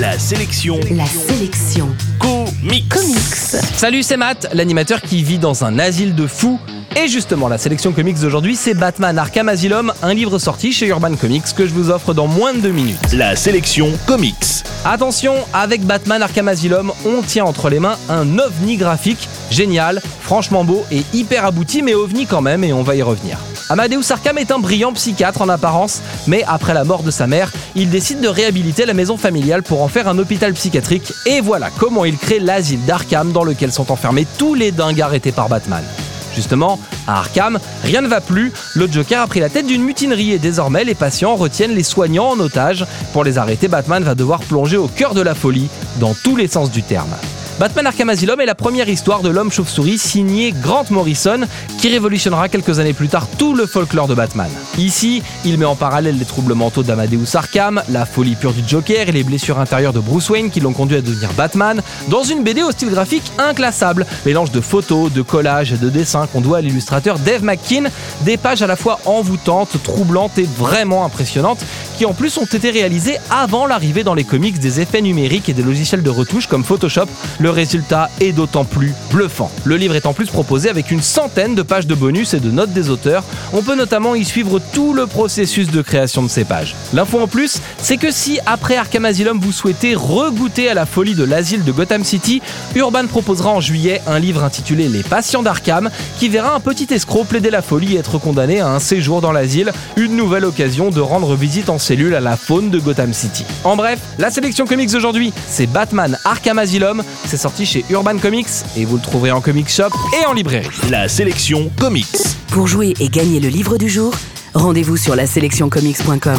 La sélection La sélection comics. comics. Salut, c'est Matt, l'animateur qui vit dans un asile de fous. Et justement, la sélection comics d'aujourd'hui, c'est Batman Arkham Asylum, un livre sorti chez Urban Comics que je vous offre dans moins de deux minutes. La sélection comics. Attention, avec Batman Arkham Asylum, on tient entre les mains un ovni graphique génial, franchement beau et hyper abouti, mais ovni quand même, et on va y revenir. Amadeus Arkham est un brillant psychiatre en apparence, mais après la mort de sa mère, il décide de réhabiliter la maison familiale pour en faire un hôpital psychiatrique, et voilà comment il crée l'asile d'Arkham dans lequel sont enfermés tous les dingues arrêtés par Batman. Justement, à Arkham, rien ne va plus, le Joker a pris la tête d'une mutinerie et désormais les patients retiennent les soignants en otage. Pour les arrêter, Batman va devoir plonger au cœur de la folie, dans tous les sens du terme. Batman Arkham Asylum est la première histoire de l'homme chauve-souris signée Grant Morrison qui révolutionnera quelques années plus tard tout le folklore de Batman. Ici, il met en parallèle les troubles mentaux d'Amadeus Arkham, la folie pure du Joker et les blessures intérieures de Bruce Wayne qui l'ont conduit à devenir Batman dans une BD au style graphique inclassable, mélange de photos, de collages et de dessins qu'on doit à l'illustrateur Dave McKean, des pages à la fois envoûtantes, troublantes et vraiment impressionnantes qui en plus ont été réalisées avant l'arrivée dans les comics des effets numériques et des logiciels de retouche comme Photoshop. Le résultat est d'autant plus bluffant. Le livre est en plus proposé avec une centaine de pages de bonus et de notes des auteurs. On peut notamment y suivre tout le processus de création de ces pages. L'info en plus, c'est que si après Arkham Asylum vous souhaitez regoûter à la folie de l'asile de Gotham City, Urban proposera en juillet un livre intitulé Les patients d'Arkham qui verra un petit escroc plaider la folie et être condamné à un séjour dans l'asile, une nouvelle occasion de rendre visite en cellule à la faune de Gotham City. En bref, la sélection comics d'aujourd'hui, c'est Batman Arkham Asylum, c'est sorti chez Urban Comics et vous le trouverez en comic shop et en librairie. La sélection comics. Pour jouer et gagner le livre du jour, rendez-vous sur la sélectioncomics.com.